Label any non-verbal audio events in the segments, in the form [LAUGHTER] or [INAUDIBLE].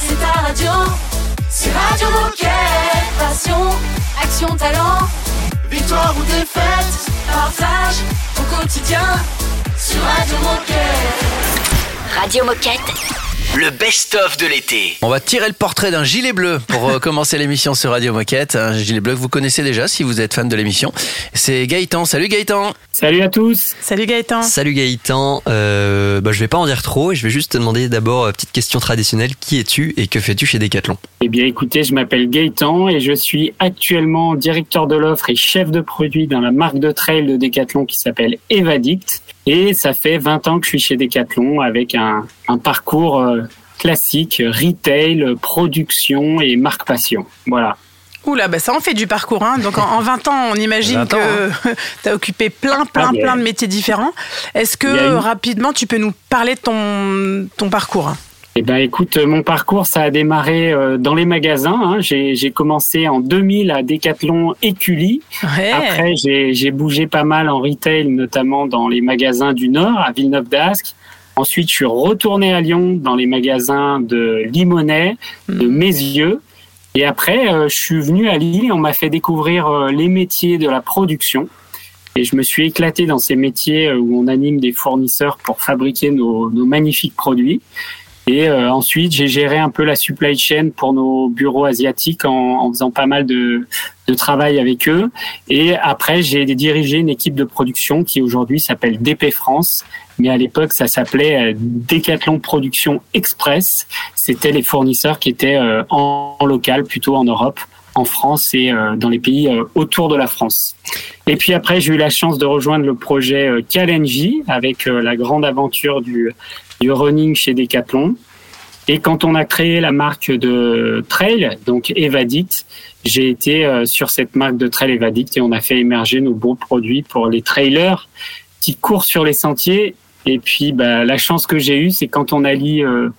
c'est ta radio. C'est Radio Moquette. Passion, action, talent. Victoire ou défaite, partage au quotidien sur Radio Moquette. Radio Moquette. Le best-of de l'été. On va tirer le portrait d'un gilet bleu pour euh, [LAUGHS] commencer l'émission sur Radio Moquette. Un gilet bleu que vous connaissez déjà si vous êtes fan de l'émission. C'est Gaëtan. Salut Gaëtan. Salut à tous. Salut Gaëtan. Salut Gaëtan. Euh, bah, je vais pas en dire trop et je vais juste te demander d'abord euh, petite question traditionnelle. Qui es-tu et que fais-tu chez Decathlon? Eh bien écoutez, je m'appelle Gaëtan et je suis actuellement directeur de l'offre et chef de produit dans la marque de trail de Decathlon qui s'appelle Evadict. Et ça fait 20 ans que je suis chez Decathlon avec un, un parcours euh, classique, retail, production et marque passion. Voilà. Oula, bah ça en fait du parcours. Hein. Donc en, en 20 ans, on imagine 20 ans, [LAUGHS] que tu as occupé plein, plein, Ah, plein de métiers différents. Est-ce que rapidement, tu peux nous parler de ton, ton parcours? Eh ben, écoute, euh, mon parcours, ça a démarré euh, dans les magasins. hein. J'ai commencé en 2000 à Decathlon Écully. Ouais. Après, j'ai bougé pas mal en retail, notamment dans les magasins du Nord, à Villeneuve d'Ascq. Ensuite, je suis retourné à Lyon dans les magasins de Limonest, de Mézieux. Et après, euh, je suis venu à Lille et on m'a fait découvrir les métiers de la production. Et je me suis éclaté dans ces métiers où on anime des fournisseurs pour fabriquer nos, nos magnifiques produits. Et euh, ensuite, j'ai géré un peu la supply chain pour nos bureaux asiatiques en, faisant pas mal de, travail avec eux. Et après, j'ai dirigé une équipe de production qui aujourd'hui s'appelle DP France. Mais à l'époque, ça s'appelait euh, Decathlon Production Express. C'était les fournisseurs qui étaient euh, en, local, plutôt en Europe, en France et dans les pays autour de la France. Et puis après, j'ai eu la chance de rejoindre le projet Kalenji avec la grande aventure du, du running chez Decathlon. Et quand on a créé la marque de trail, donc Evadict, j'ai été euh, sur cette marque de trail Evadict et on a fait émerger nos bons produits pour les trailers qui courent sur les sentiers. Et puis, bah, la chance que j'ai eue, c'est quand on allie euh,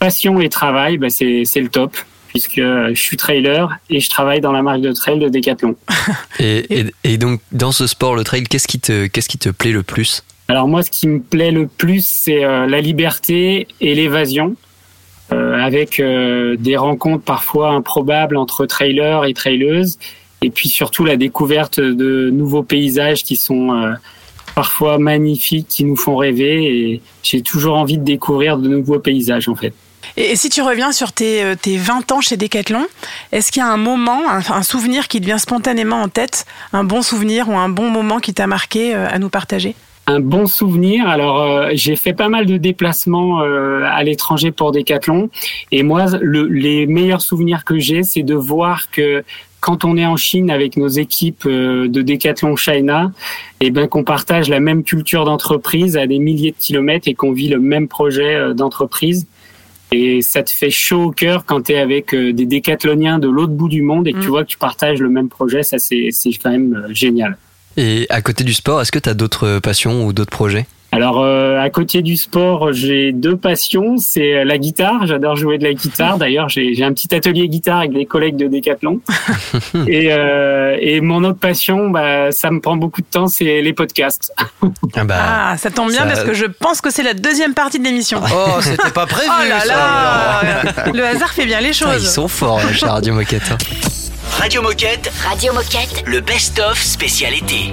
passion et travail, bah, c'est c'est le top puisque euh, je suis trailer et je travaille dans la marque de trail de Decathlon. [LAUGHS] et, et, et donc dans ce sport, le trail, qu'est-ce qui te, qu'est-ce qui te plaît le plus? Alors moi, ce qui me plaît le plus, c'est euh, la liberté et l'évasion, euh, avec euh, des rencontres parfois improbables entre trailers et traileuses, et puis surtout la découverte de nouveaux paysages qui sont parfois magnifiques, qui nous font rêver, et j'ai toujours envie de découvrir de nouveaux paysages en fait. Et, si tu reviens sur tes, euh, tes 20 ans chez Decathlon, est-ce qu'il y a un moment, un, un souvenir qui te vient spontanément en tête, un bon souvenir ou un bon moment qui t'a marqué à nous partager? Un bon souvenir. Alors, euh, j'ai fait pas mal de déplacements euh, à l'étranger pour Decathlon. Et moi, le, les meilleurs souvenirs que j'ai, c'est de voir que quand on est en Chine avec nos équipes euh, de Decathlon China, et ben qu'on partage la même culture d'entreprise à des milliers de kilomètres et qu'on vit le même projet euh, d'entreprise. Et ça te fait chaud au cœur quand tu es avec euh, des décathloniens de l'autre bout du monde et que tu Mm. vois que tu partages le même projet. Ça, c'est c'est quand même euh, génial. Et à côté du sport, est-ce que tu as d'autres passions ou d'autres projets? Alors, euh, à côté du sport, j'ai deux passions. C'est euh, la guitare. J'adore jouer de la guitare. D'ailleurs, j'ai j'ai un petit atelier guitare avec des collègues de Decathlon. [LAUGHS] et, euh, et mon autre passion, bah, ça me prend beaucoup de temps, c'est les podcasts. Ah bah, Ah, ça tombe bien ça- parce que je pense que c'est la deuxième partie de l'émission. Oh, c'était pas prévu. [LAUGHS] Oh là ça. là Le hasard fait bien les putain, ils choses. sont forts hein, Radio Moquette. Radio Moquette, Radio Moquette. le best-of spécialité.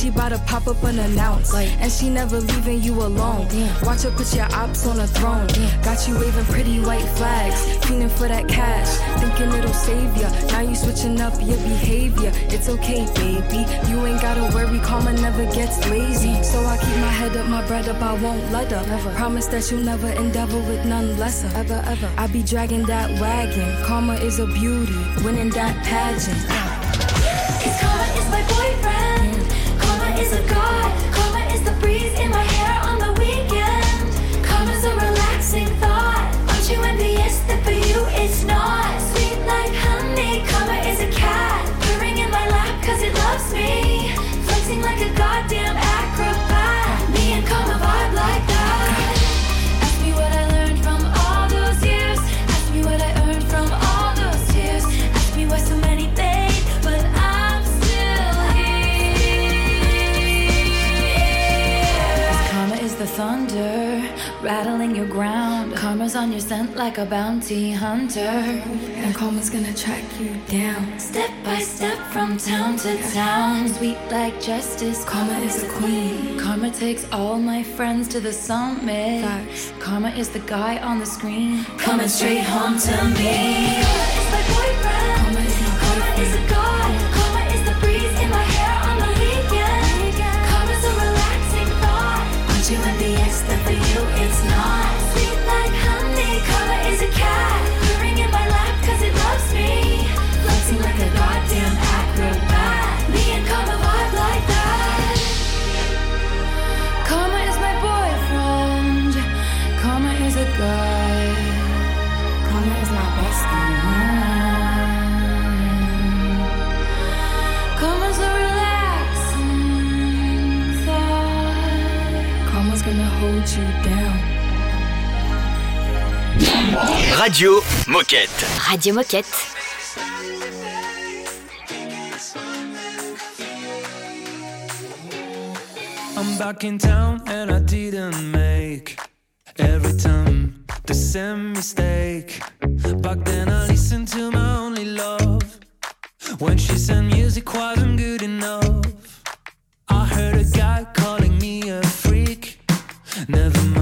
She bout to pop up unannounced. And she never leaving you alone. Watch her put your ops on a throne. Got you waving pretty white flags. Feeling for that cash. Thinking it'll save ya. Now you switching up your behavior. It's okay, baby. You ain't gotta worry. Karma never gets lazy. So I keep my head up, my bread up. I won't let her. Promise that you'll never endeavor with none lesser. Ever, ever. I be dragging that wagon. Karma is a beauty. Winning that pageant. Ah. God. On your scent like a bounty hunter. And karma's gonna track you down. Step by step from town to town. Sweet like justice. Karma is a queen. Karma takes all my friends to the summit. Facts. Karma is the guy on the screen. Coming straight home to me. Karma is my boyfriend. Karma is my Karma is a god. Radio Moquette. Radio Moquette. I'm back in town and I didn't make every time the same mistake. Back then I listened to my only love when she said music wasn't good enough. I heard a guy calling me a freak. Never mind,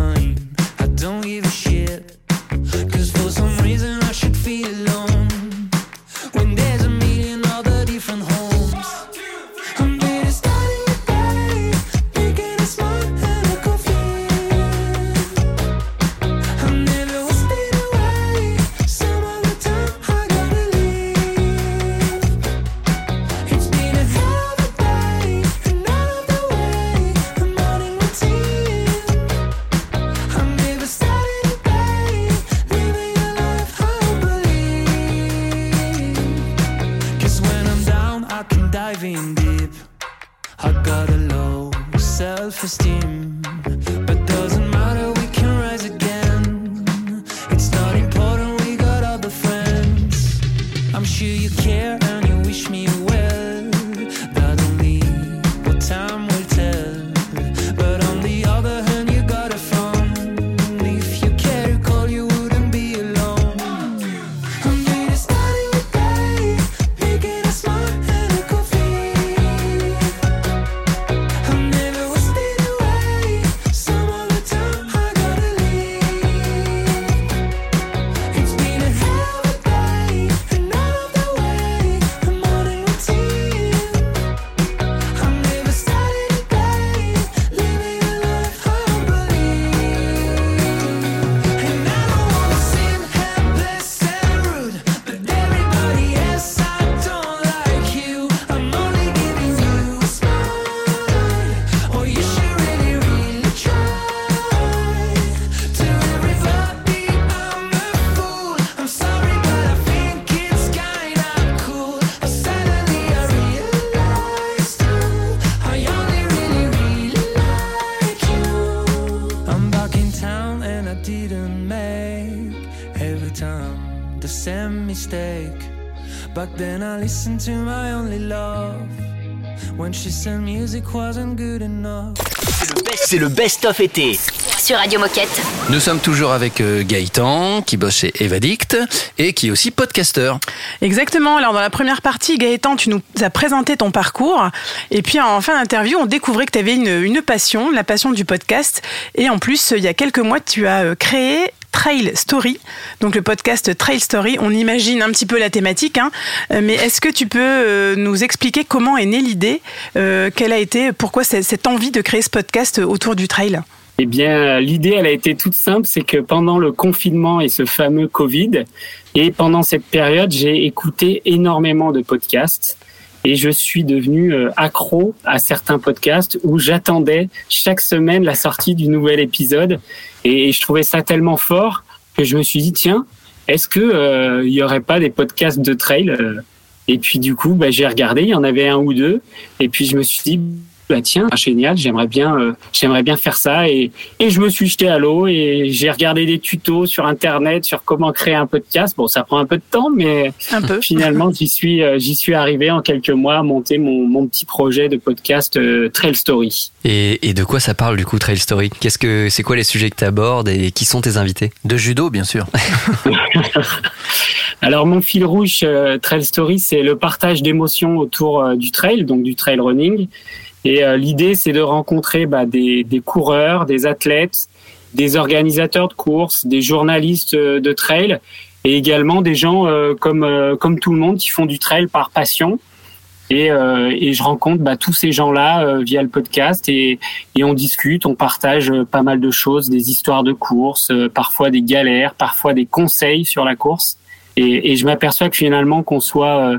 C'est le best-of été. Sur Radio Moquette. Nous sommes toujours avec euh, Gaëtan, qui bosse chez Evadict et qui est aussi podcasteur. Exactement. Alors dans la première partie, Gaëtan, tu nous as présenté ton parcours. Et puis en fin d'interview, on découvrait que tu avais une, une passion, la passion du podcast. Et en plus, il y a quelques mois, tu as euh, créé Trail Story, donc le podcast Trail Story. On imagine un petit peu la thématique, hein, Euh, mais est-ce que tu peux euh, nous expliquer comment est née l'idée, euh, quelle a été, pourquoi cette envie de créer ce podcast autour du trail? Eh bien, l'idée, elle a été toute simple, c'est que pendant le confinement et ce fameux Covid, et pendant cette période, j'ai écouté énormément de podcasts et je suis devenu euh, accro à certains podcasts où j'attendais chaque semaine la sortie du nouvel épisode. Et je trouvais ça tellement fort que je me suis dit tiens, est-ce que euh, il y aurait pas des podcasts de trail euh? Et puis du coup, bah, j'ai regardé, il y en avait un ou deux. Et puis je me suis dit bah tiens, génial, j'aimerais bien, euh, j'aimerais bien faire ça et, et je me suis jeté à l'eau et j'ai regardé des tutos sur internet sur comment créer un podcast. Bon, ça prend un peu de temps, mais Un peu. finalement j'y suis, euh, j'y suis arrivé en quelques mois à monter mon, mon petit projet de podcast euh, Trail Story. Et, et de quoi ça parle du coup Trail Story? Qu'est-ce que c'est quoi les sujets que tu abordes et qui sont tes invités? De judo, bien sûr. [LAUGHS] Alors mon fil rouge euh, Trail Story, c'est le partage d'émotions autour euh, du trail, donc du trail running. Et euh, l'idée, c'est de rencontrer bah, des, des coureurs, des athlètes, des organisateurs de courses, des journalistes euh, de trail, et également des gens euh, comme euh, comme tout le monde qui font du trail par passion. Et, euh, et je rencontre bah, tous ces gens-là euh, via le podcast et, et on discute, on partage pas mal de choses, des histoires de courses, euh, parfois des galères, parfois des conseils sur la course. Et, et je m'aperçois que finalement, qu'on soit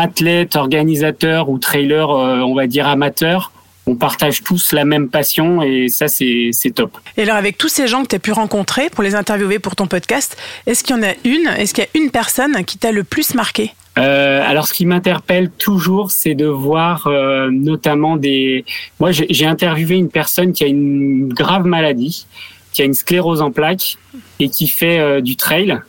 euh, athlète, organisateur ou trailer, euh, on va dire amateur, on partage tous la même passion et ça, c'est top. Et alors, avec tous ces gens que tu as pu rencontrer pour les interviewer pour ton podcast, est-ce qu'il y en a une, est-ce qu'il y a une personne qui t'a le plus marqué? Euh, alors, ce qui m'interpelle toujours, c'est de voir euh, notamment des. Moi, j'ai j'ai interviewé une personne qui a une grave maladie, qui a une sclérose en plaques et qui fait euh, du trail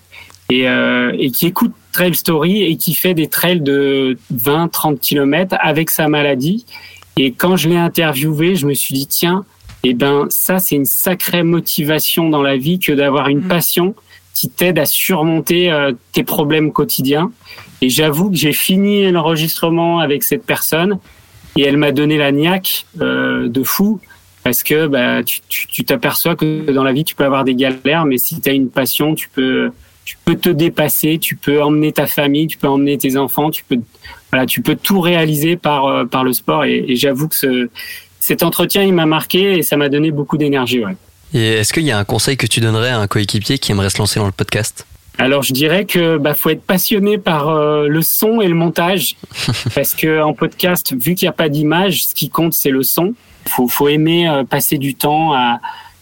et, euh, et qui écoute Trail Story et qui fait des trails de 20-30 km avec sa maladie. Et quand je l'ai interviewé, je me suis dit tiens, eh ben ça c'est une sacrée motivation dans la vie que d'avoir une passion qui t'aide à surmonter euh, tes problèmes quotidiens. Et j'avoue que j'ai fini l'enregistrement avec cette personne et elle m'a donné la niaque euh, de fou parce que bah, tu t'aperçois que dans la vie tu peux avoir des galères, mais si tu as une passion, tu peux tu peux te dépasser, tu peux emmener ta famille, tu peux emmener tes enfants, tu peux voilà, tu peux tout réaliser par euh, par le sport. Et, et j'avoue que ce, cet entretien il m'a marqué et ça m'a donné beaucoup d'énergie. Ouais. Et est-ce qu'il y a un conseil que tu donnerais à un coéquipier qui aimerait se lancer dans le podcast? Alors je dirais que bah faut être passionné par euh, le son et le montage [LAUGHS] parce que en podcast vu qu'il n'y a pas d'image, ce qui compte c'est le son. Faut faut aimer euh, passer du temps à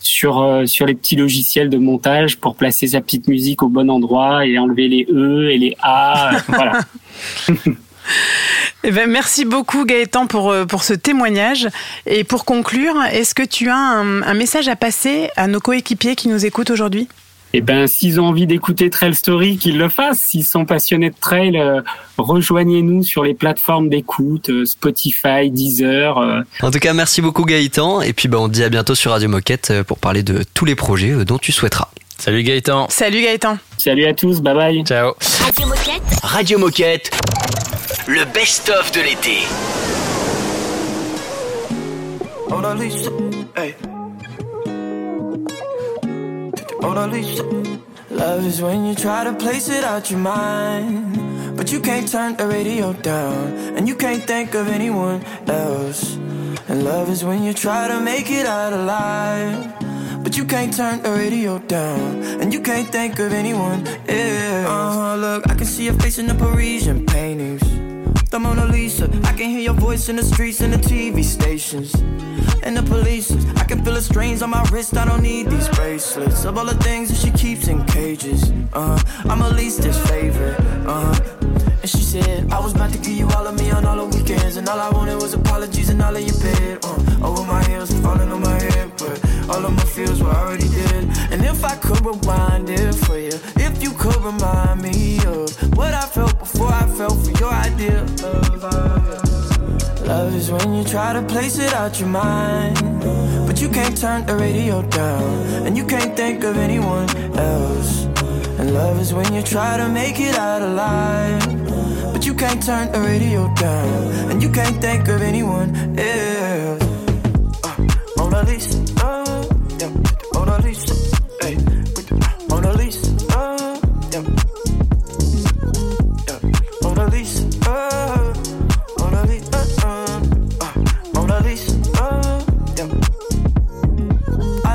sur euh, sur les petits logiciels de montage pour placer sa petite musique au bon endroit et enlever les e et les a. euh, [LAUGHS] voilà. Eh ben, merci beaucoup Gaëtan pour, euh, pour ce témoignage. Et pour conclure, est-ce que tu as un, un message à passer à nos coéquipiers qui nous écoutent aujourd'hui? Eh ben, s'ils ont envie d'écouter Trail Story, qu'ils le fassent. S'ils sont passionnés de trail, euh, rejoignez-nous sur les plateformes d'écoute, euh, Spotify, Deezer. euh. En tout cas, merci beaucoup Gaëtan. Et puis bah, on te dit à bientôt sur Radio Moquette pour parler de tous les projets dont tu souhaiteras. Salut Gaëtan. Salut Gaëtan. Salut à tous, bye bye. Ciao. Radio Moquette. Radio Moquette. Le best-of de l'été. Love is when you try to place it out your mind, but you can't turn the radio down, and you can't think of anyone else. And love is when you try to make it out alive, but you can't turn the radio down, and you can't think of anyone else. Uh-huh, look, I can see your face in the Parisian paintings. The Mona Lisa, I can hear your voice in the streets and the TV stations. And the police, I can feel the strains on my wrist. I don't need these bracelets of all the things that she keeps in cages. Uh, I'm at least favorite. Uh, and she said, I was about to give you all of me on all the weekends. And all I wanted was apologies and all of your bed. Uh, over my heels falling on my head. But all of my feels were already dead. And if I could. rewind it for you, if you could remind me of what I felt before I fell for your idea of love. Love is when you try to place it out your mind, but you can't turn the radio down, and you can't think of anyone else. And love is when you try to make it out alive, but you can't turn the radio down, and you can't think of anyone else. Uh, Mona uh,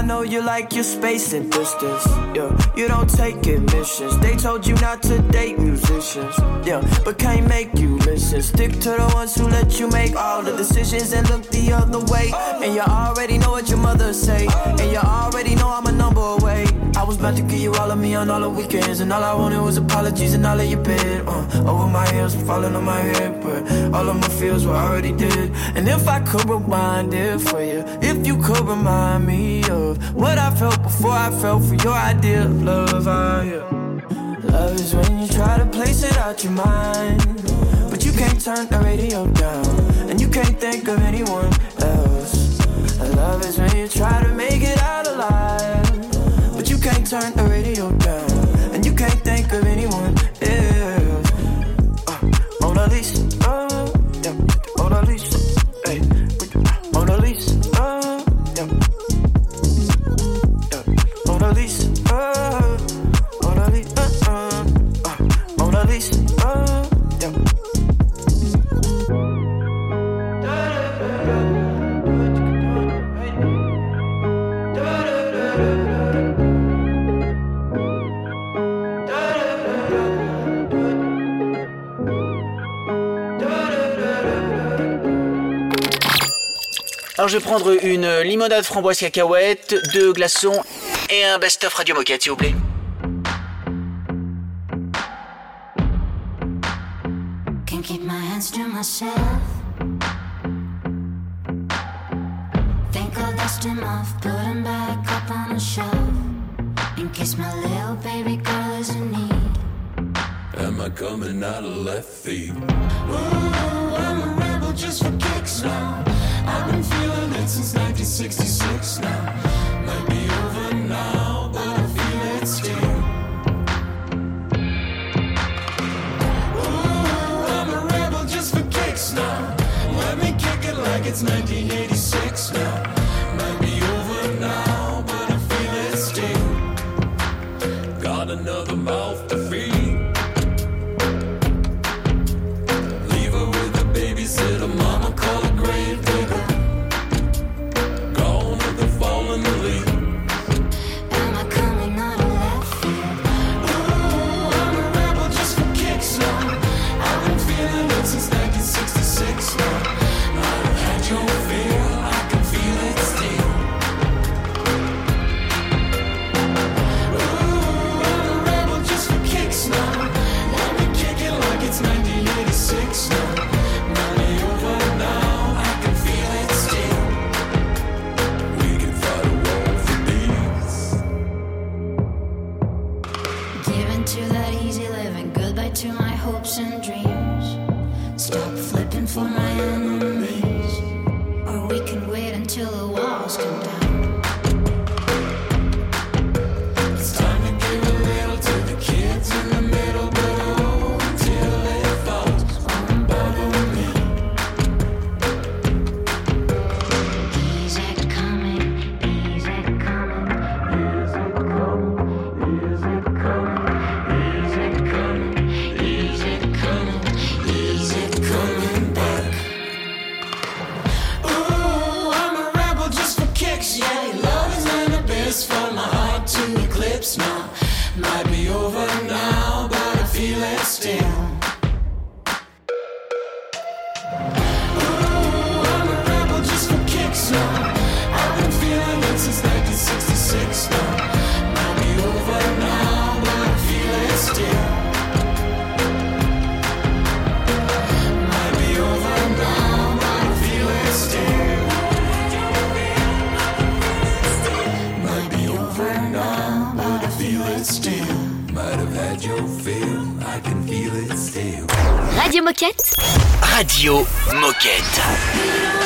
know you like your space and distance. Yeah, you don't take admissions. They told you not to date musicians. Yeah, but can't make you listen. Stick to the ones who let you make all the decisions and look the other way. And you already know what your mother say. And you already know I'm a number away. I was about to give you all of me on all the weekends, and all I wanted was apologies and all of your bed. Uh, over my heels, falling on my head, but all of my feels were already dead. And if I could rewind it for you, if you could remind me of what I felt before I fell for your idea of love, ah, yeah. Love is when you try to place it out your mind, but you can't turn the radio down, and you can't think of anyone else. Love is when you try to make it out alive, but you can't turn the radio down, je vais prendre une limonade framboise cacahuète, deux glaçons et un best-of Radio Moquette, s'il vous plaît. Can't keep my hands to myself. Think I'll dust him off, put him back up on a shelf. In case my little baby girl is in need. Am I coming out of left field? Ooh, I'm a rebel just for kicks now. I've been feeling it since 1966 now. Might be over now, but I feel it still. Ooh, I'm a rebel just for kicks now. Let me kick it like it's 1986 Radio Moquette.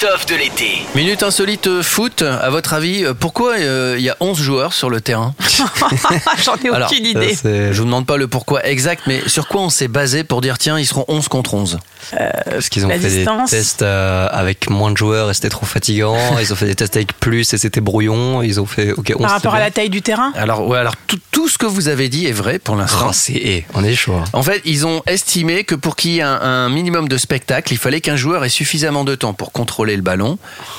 Best-of de l'été. Minute insolite euh, foot, à votre avis, euh, pourquoi euh, il y a 11 joueurs sur le terrain [LAUGHS] J'en ai Alors, aucune idée. Je vous demande pas le pourquoi exact, mais sur quoi on s'est basé pour dire tiens, ils seront 11 contre 11 Parce qu'ils ont fait distance. des tests euh, avec moins de joueurs et c'était trop fatigant. [LAUGHS] Ils ont fait des tests avec plus et c'était brouillon. Ils ont fait OK. Par rapport à la taille du terrain Alors, ouais, alors tout, tout ce que vous avez dit est vrai pour l'instant. Oh, c'est on est chaud. hein. En fait, ils ont estimé que pour qu'il y ait un, un minimum de spectacle, il fallait qu'un joueur ait suffisamment de temps pour contrôler le ballon,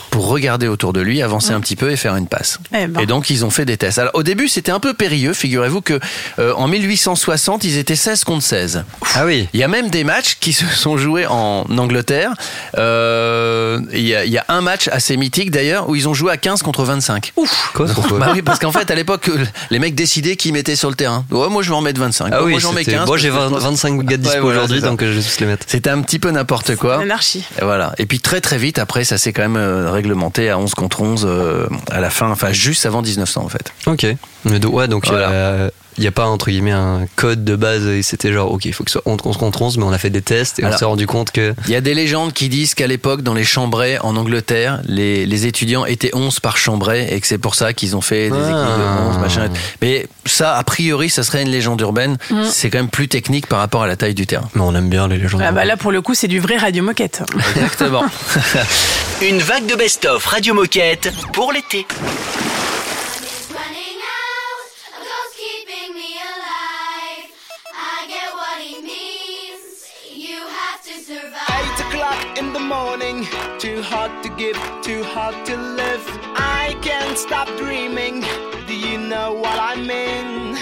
pour regarder autour de lui, avancer un petit peu et faire une passe. Eh ben. Et donc, ils ont fait des tests. Alors, au début, c'était un peu périlleux. Figurez-vous que euh, en 1860, ils étaient 16 contre 16. Ah oui. Il y a même des matchs qui se sont joués en Angleterre. Euh, il, y a, il y a un match assez mythique d'ailleurs où ils ont joué à 15 contre 25. Ouf Quoi [LAUGHS] Bah oui, parce qu'en fait, à l'époque, les mecs décidaient qui mettaient sur le terrain. Ouais, moi, je vais en mettre 25. Ah Ouais, oui, moi, j'en mets c'était- 15. moi j'ai parce que 20 je pense- 25 gars dispo Ouais, voilà, aujourd'hui donc je vais tous les mettre. C'était un petit peu n'importe quoi. L'anarchie. Et voilà. Et puis très très vite après, ça s'est quand même euh, réglementé à 11 contre 11 euh, à la fin, enfin juste avant 1900 en fait. Ok. Ouais, donc Voilà. Il n'y a pas entre guillemets un code de base et c'était genre ok il faut que ce soit 11 contre 11 mais on a fait des tests et Alors- on s'est rendu compte que Il y a des légendes qui disent qu'à l'époque, dans les chambrets en Angleterre, les, les étudiants étaient 11 par chambray et que c'est pour ça qu'ils ont fait des Ah. équipes de 11, machin. Mais ça, a priori, ça serait une légende urbaine. Mm. C'est quand même plus technique par rapport à la taille du terrain. mais on aime bien les légendes. Ah bah là, pour le coup, c'est du vrai radio moquette. Exactement. [LAUGHS] Une vague de best-of Radio Moquette pour l'été. Morning. Too hard to give, too hard to live. I can't stop dreaming. Do you know what I mean?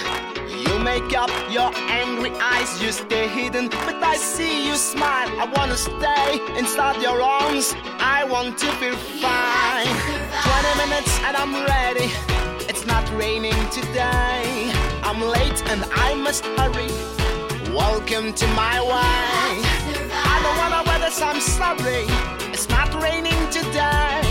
You make up your angry eyes, you stay hidden. But I see you smile. I wanna stay inside your arms. I want to feel fine. 20 minutes and I'm ready. It's not raining today. I'm late and I must hurry. Welcome to my way yes, I'm sorry. It's not raining today.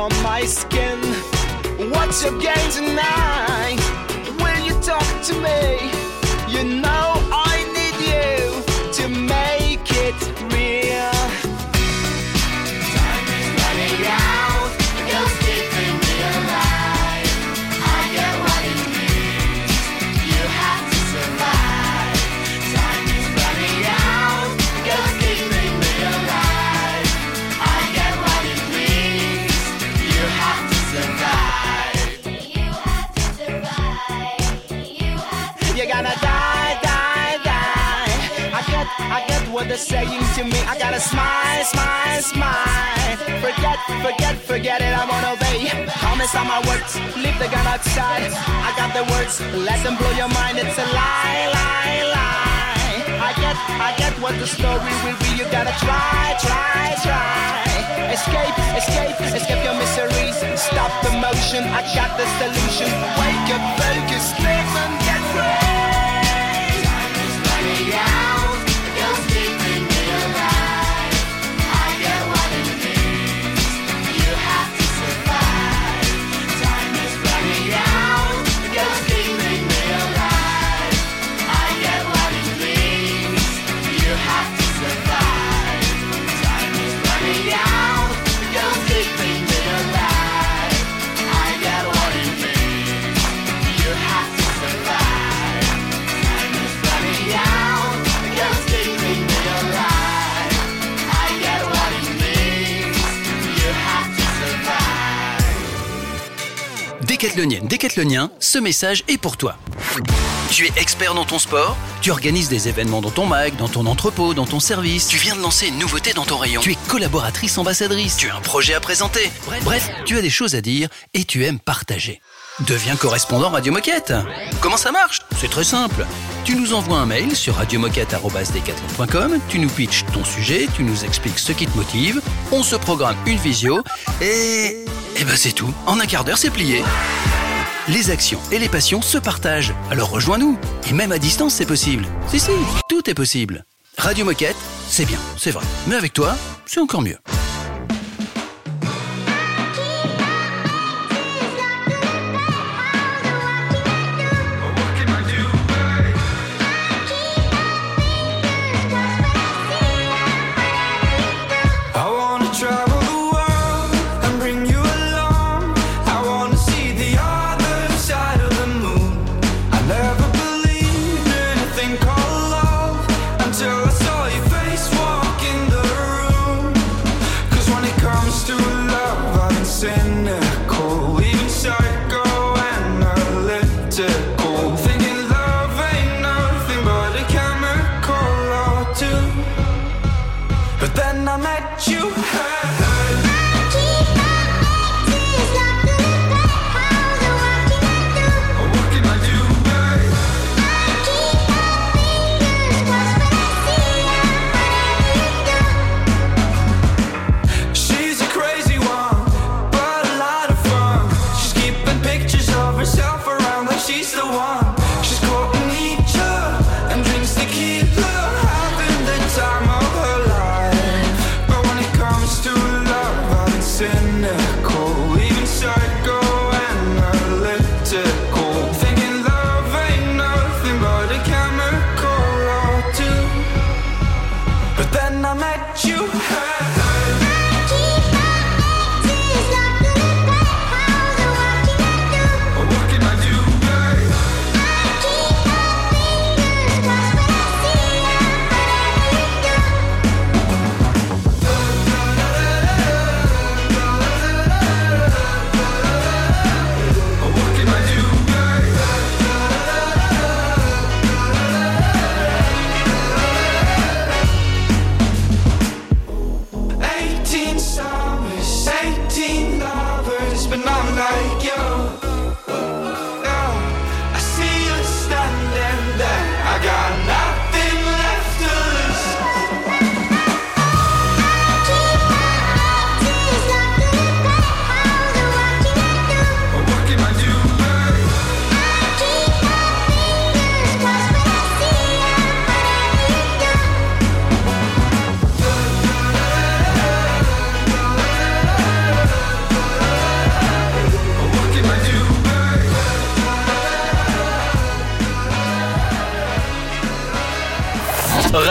On my skin. What's your game tonight? Saying to me. I gotta smile, smile, smile. Forget, forget, forget it. I won't obey. Promise on my words. Leave the gun outside. I got the words. Let them blow your mind. It's a lie, lie, lie. I get, I get what the story will be. You gotta try, try, try. Escape, escape, escape your miseries. Stop the motion. I got the solution. Wake up, focus, live and get free. Time is running out. Décathlonienne, décathlonien, ce message est pour toi. Tu es expert dans ton sport, tu organises des événements dans ton mag, dans ton entrepôt, dans ton service, tu viens de lancer une nouveauté dans ton rayon, tu es collaboratrice ambassadrice, tu as un projet à présenter. Bref, tu as des choses à dire et tu aimes partager. Deviens correspondant Radio Moquette. Comment ça marche? C'est très simple. Tu nous envoies un mail sur radiomoquette.com, tu nous pitches ton sujet, tu nous expliques ce qui te motive, on se programme une visio et... Et ben c'est tout. En un quart d'heure, c'est plié. Les actions et les passions se partagent. Alors rejoins-nous. Et même à distance, c'est possible. Si, si, tout est possible. Radio Moquette, c'est bien, c'est vrai. Mais avec toi, c'est encore mieux.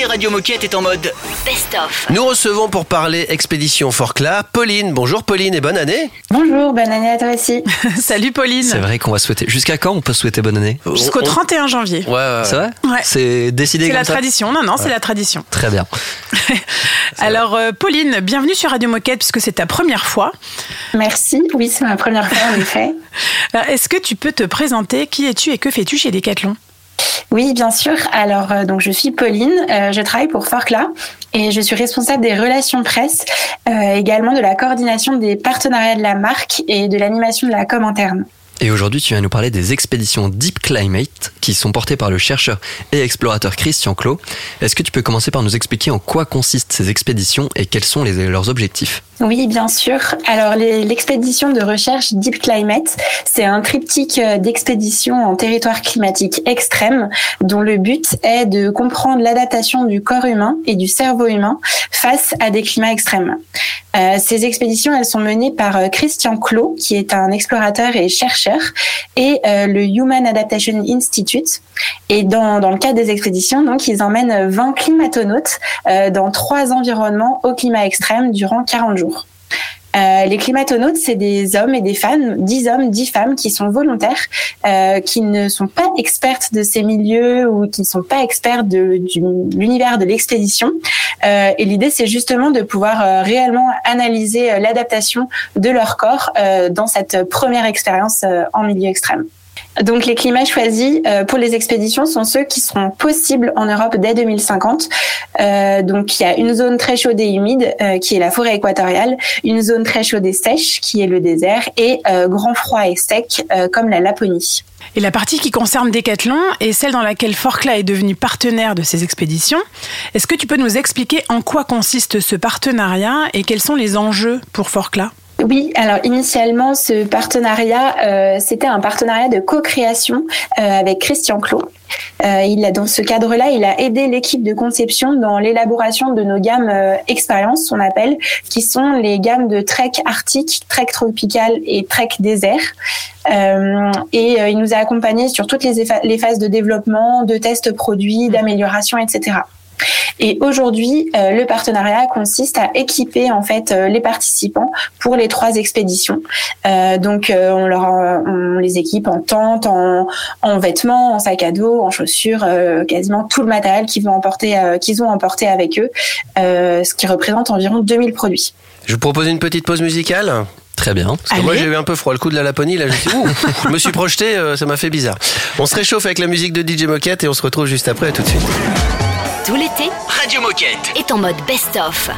Radio Moquette est en mode Best of. Nous recevons pour parler expédition Forclaz Pauline. Bonjour Pauline et bonne année. Bonjour, bonne année à toi aussi. [LAUGHS] Salut Pauline. C'est vrai qu'on va souhaiter. Jusqu'à quand on peut souhaiter bonne année Jusqu'au 31 janvier. Ouais, ouais. C'est vrai Ouais. C'est décidé C'est la ça tradition. Non, non, c'est la tradition. Très bien. [LAUGHS] Alors, euh, Pauline, bienvenue sur Radio Moquette puisque c'est ta première fois. Merci, oui, c'est ma première fois en effet. Alors, [LAUGHS] Est-ce que tu peux te présenter? Qui es-tu et que fais-tu chez Decathlon? Oui, bien sûr. Alors, euh, donc, je suis Pauline, euh, je travaille pour Forclaz et je suis responsable des relations presse, euh, également de la coordination des partenariats de la marque et de l'animation de la com interne. Et aujourd'hui, tu viens nous parler des expéditions Deep Climate qui sont portées par le chercheur et explorateur Christian Clot. Est-ce que tu peux commencer par nous expliquer en quoi consistent ces expéditions et quels sont leurs objectifs? Oui, bien sûr. Alors, l'expédition de recherche Deep Climate, c'est un triptyque euh, d'expéditions en territoire climatique extrême, dont le but est de comprendre l'adaptation du corps humain et du cerveau humain face à des climats extrêmes. Euh, ces expéditions, elles sont menées par euh, Christian Clot, qui est un explorateur et chercheur, et le Human Adaptation Institute. Et dans, dans le cadre des expéditions, donc, ils emmènent 20 climatonautes dans trois environnements au climat extrême durant 40 jours. Euh, les climatonautes, c'est des hommes et des femmes, 10 hommes, 10 femmes qui sont volontaires, euh, qui ne sont pas expertes de ces milieux ou qui ne sont pas experts de, l'univers de l'expédition. Euh, et l'idée, c'est justement de pouvoir euh, réellement analyser euh, l'adaptation de leur corps euh, dans cette première expérience en milieu extrême. Donc les climats choisis euh, pour les expéditions sont ceux qui seront possibles en Europe dès 2050. Euh, donc il y a une zone très chaude et humide euh, qui est la forêt équatoriale, une zone très chaude et sèche qui est le désert et grand froid et sec comme la Laponie. Et la partie qui concerne Decathlon est celle dans laquelle Forclaz est devenu partenaire de ces expéditions. Est-ce que tu peux nous expliquer en quoi consiste ce partenariat et quels sont les enjeux pour Forclaz Oui, alors initialement, ce partenariat, euh, c'était un partenariat de co-création euh, avec Christian Clot. Euh, il a, dans ce cadre-là, il a aidé l'équipe de conception dans l'élaboration de nos gammes euh, expériences, on appelle, qui sont les gammes de trek arctique, trek tropical et trek désert. Euh, et euh, il nous a accompagnés sur toutes les, les phases de développement, de tests produits, d'amélioration, etc. Et aujourd'hui, euh, le partenariat consiste à équiper en fait euh, les participants pour les trois expéditions. Euh, donc, on leur, les équipe en tente, en, en vêtements, en sac à dos, en chaussures, quasiment tout le matériel qu'ils vont emporter, qu'ils ont emporté avec eux, ce qui représente environ 2000 produits. Je vous propose une petite pause musicale. Très bien. Parce que moi j'ai eu un peu froid le coup de la Laponie, là je, me suis- Ouh, je me suis projeté, euh, ça m'a fait bizarre. On se réchauffe avec la musique de DJ Moquette et on se retrouve juste après, à tout de suite. Tout l'été, Radio Moquette. est en mode best-of.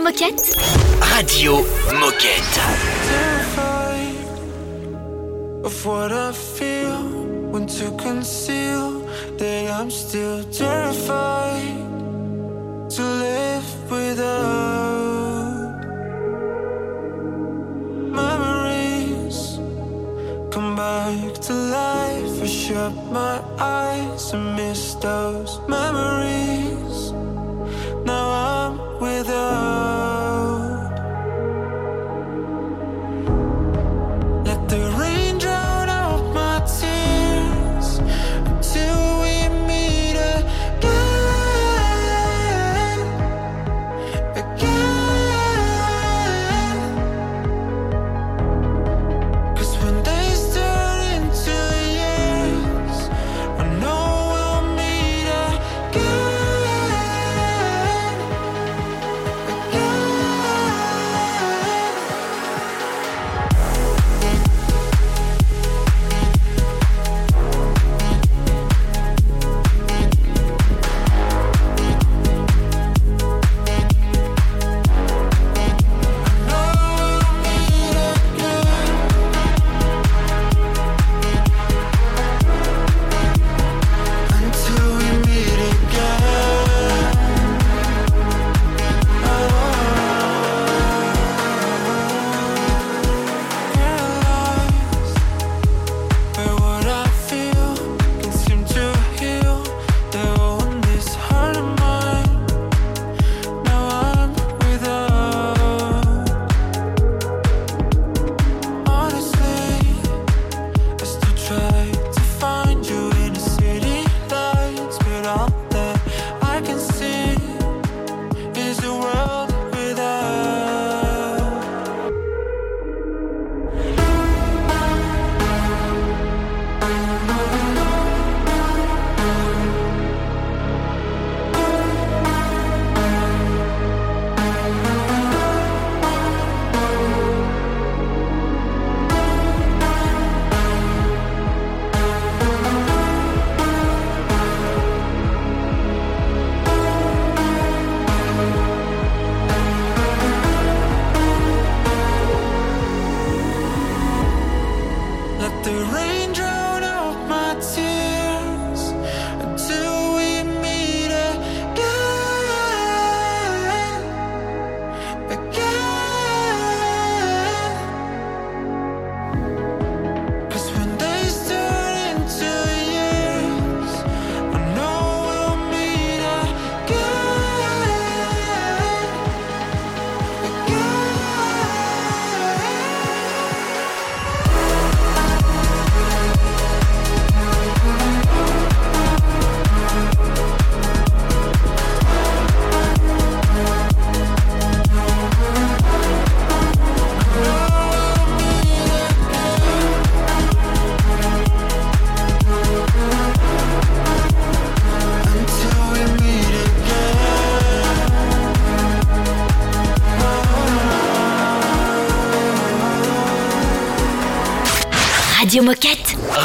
Radio Moquette Radio Moquette. Of what I feel when to conceal that I'm still terrified to live without memories come back to life. I shut my eyes and miss those memories with us.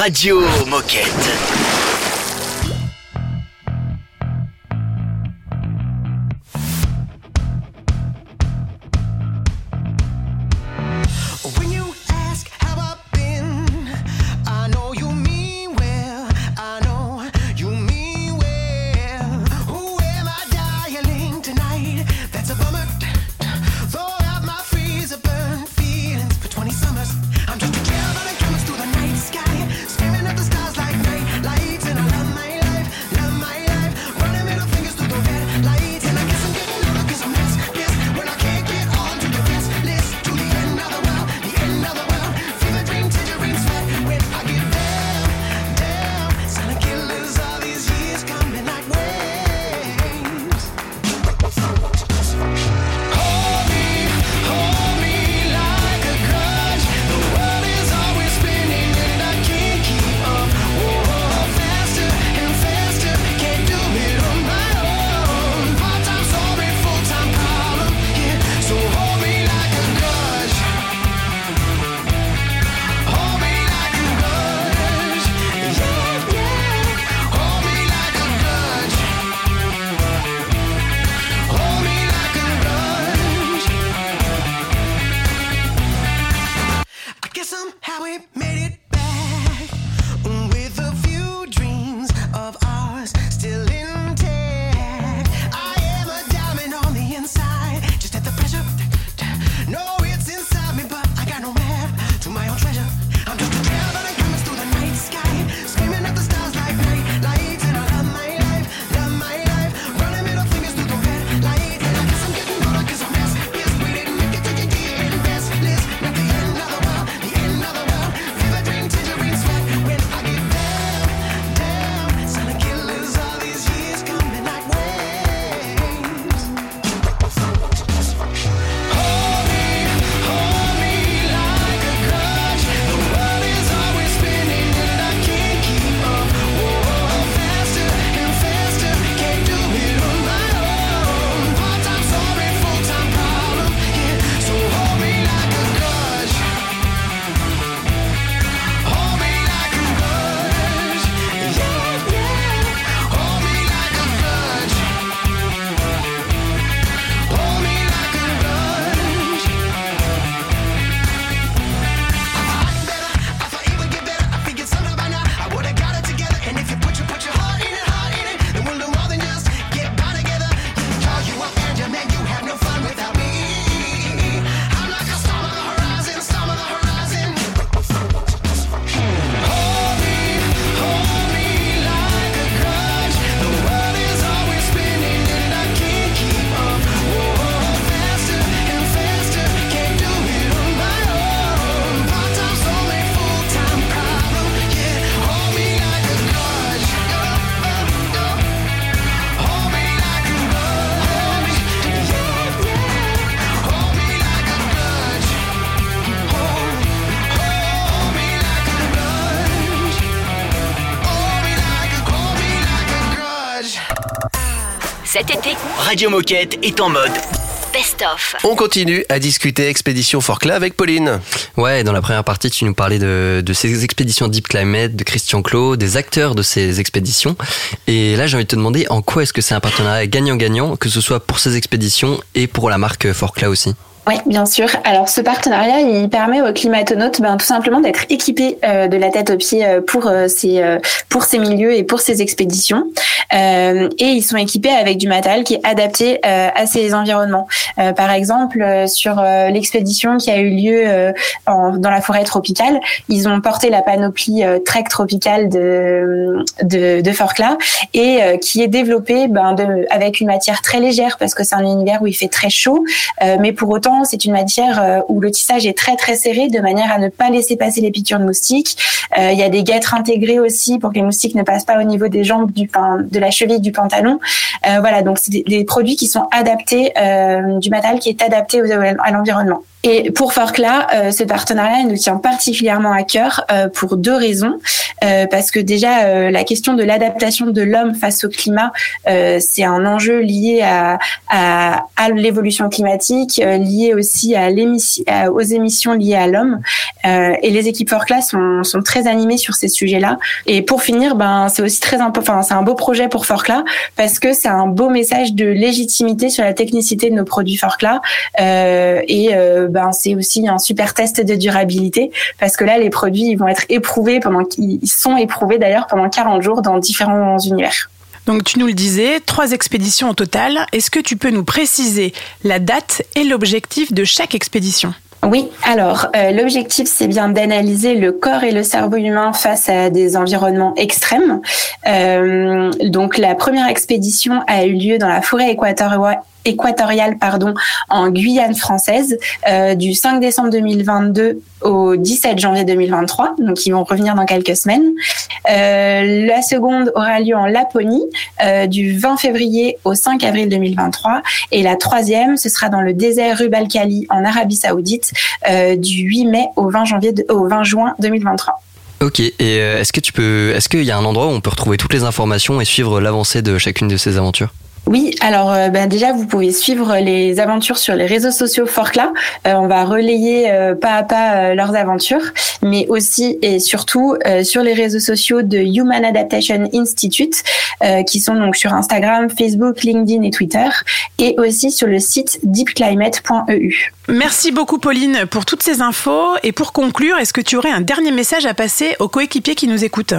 Radio Moquette. Radio Moquette est en mode best-of. On continue à discuter expédition Forclaz avec Pauline. Ouais, dans la première partie, tu nous parlais de, de ces expéditions Deep Climate, de Christian Clot, des acteurs de ces expéditions. Et là, j'ai envie de te demander en quoi est-ce que c'est un partenariat gagnant-gagnant, que ce soit pour ces expéditions et pour la marque Forclaz aussi? Oui, bien sûr. Alors, ce partenariat, il permet aux climatonautes ben, tout simplement d'être équipés euh, de la tête aux pieds euh, pour, euh, ces, euh, pour ces milieux et pour ces expéditions. Euh, et ils sont équipés avec du matériel qui est adapté euh, à ces environnements. Par exemple, sur l'expédition qui a eu lieu en- dans la forêt tropicale, ils ont porté la panoplie Trek tropicale de, de, de Forclaz et qui est développée ben, de, avec une matière très légère parce que c'est un univers où il fait très chaud, mais pour autant c'est une matière euh, où le tissage est très très serré de manière à ne pas laisser passer les piqûres de moustiques. Euh, Il y a des guêtres intégrées aussi pour que les moustiques ne passent pas au niveau des jambes du de la cheville du pantalon. Euh, voilà, donc c'est des, produits qui sont adaptés, du matériel qui est adapté à l'environnement. Et pour Forclaz, euh, ce partenariat nous tient particulièrement à cœur euh, pour deux raisons. Euh, parce que déjà, euh, la question de l'adaptation de l'homme face au climat, euh, c'est un enjeu lié à, à, à l'évolution climatique, euh, lié aussi à l'émission, à- aux émissions liées à l'homme. Et les équipes Forclaz sont, sont très animées sur ces sujets-là. Et pour finir, ben c'est aussi très important. C'est un beau projet pour Forclaz parce que c'est un beau message de légitimité sur la technicité de nos produits Forclaz. Euh, et ben c'est aussi un super test de durabilité parce que là les produits ils vont être éprouvés pendant qu'ils ils sont éprouvés d'ailleurs pendant 40 jours dans différents univers. Donc tu nous le disais, trois expéditions au total. Est-ce que tu peux nous préciser la date et l'objectif de chaque expédition? Oui, alors euh, l'objectif c'est bien d'analyser le corps et le cerveau humain face à des environnements extrêmes. Euh, donc la première expédition a eu lieu dans la forêt équatoriale équatoriale pardon en Guyane française euh, du 5 décembre 2022 au 17 janvier 2023 donc ils vont revenir dans quelques semaines. Euh, la seconde aura lieu en Laponie euh, du 20 février au 5 avril 2023 et la troisième ce sera dans le désert Rub al-Khali en Arabie Saoudite du 8 mai au 20 janvier de- au 20 juin 2023 Ok, et est-ce que est-ce qu'il y a un endroit où on peut retrouver toutes les informations et suivre l'avancée de chacune de ces aventures? Oui, alors euh, ben, déjà vous pouvez suivre les aventures sur les réseaux sociaux Forclaz. Euh, on va relayer euh, pas à pas euh, leurs aventures, mais aussi et surtout sur les réseaux sociaux de Human Adaptation Institute, qui sont donc sur Instagram, Facebook, LinkedIn et Twitter, et aussi sur le site deepclimate.eu. Merci beaucoup Pauline pour toutes ces infos. Et pour conclure, est-ce que tu aurais un dernier message à passer aux coéquipiers qui nous écoutent?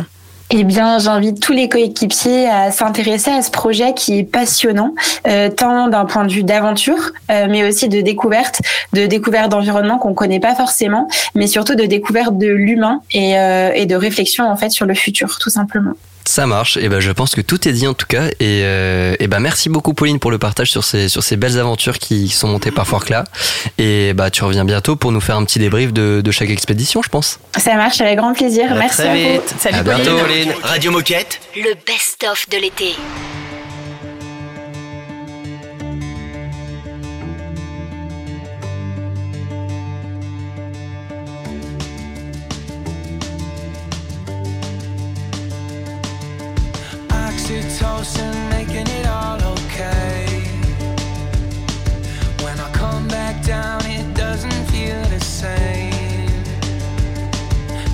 Eh bien, j'invite tous les coéquipiers à s'intéresser à ce projet qui est passionnant, euh, tant d'un point de vue d'aventure, euh, mais aussi de découverte, de découverte d'environnement qu'on connaît pas forcément, mais surtout de découverte de l'humain et, euh, et de réflexion en fait sur le futur, tout simplement. Ça marche, et ben je pense que tout est dit en tout cas. Et, euh, et ben merci beaucoup Pauline pour le partage sur ces, sur ces belles aventures qui sont montées par Forclaz. Et bah tu reviens bientôt pour nous faire un petit débrief de, de chaque expédition, je pense. Ça marche avec grand plaisir. Merci à vous. À bientôt Pauline. Radio Moquette. Le best-of de l'été. Making it all okay. When I come back down, it doesn't feel the same.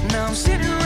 Now I'm sitting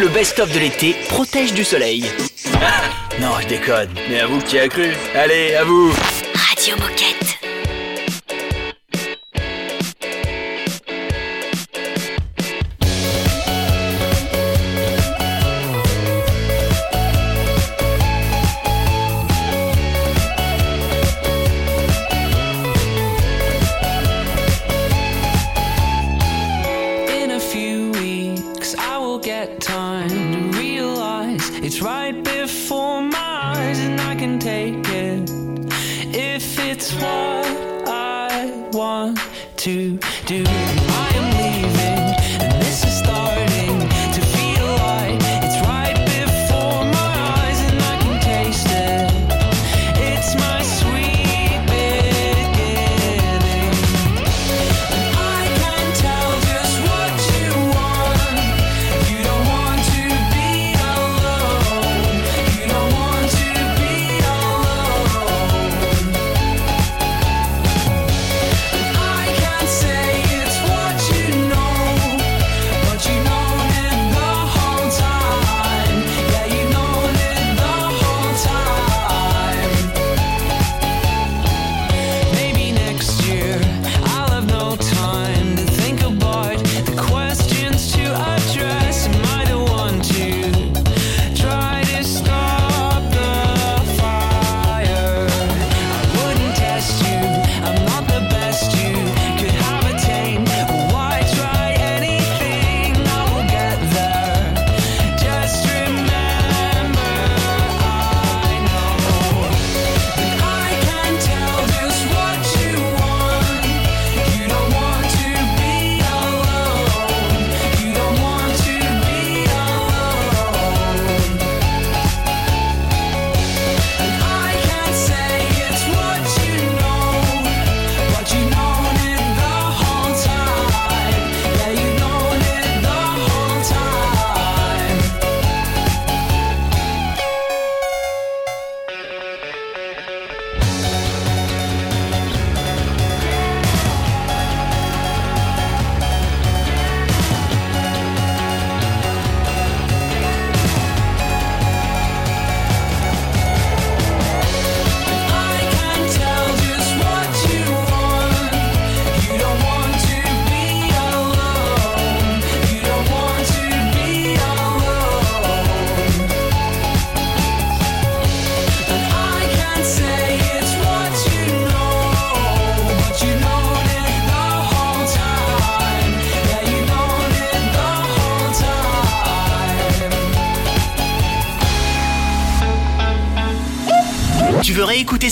le best-of de l'été, protège du soleil. Ah non, je déconne, mais à vous qui a cru? Allez, à vous. Radio Moquette.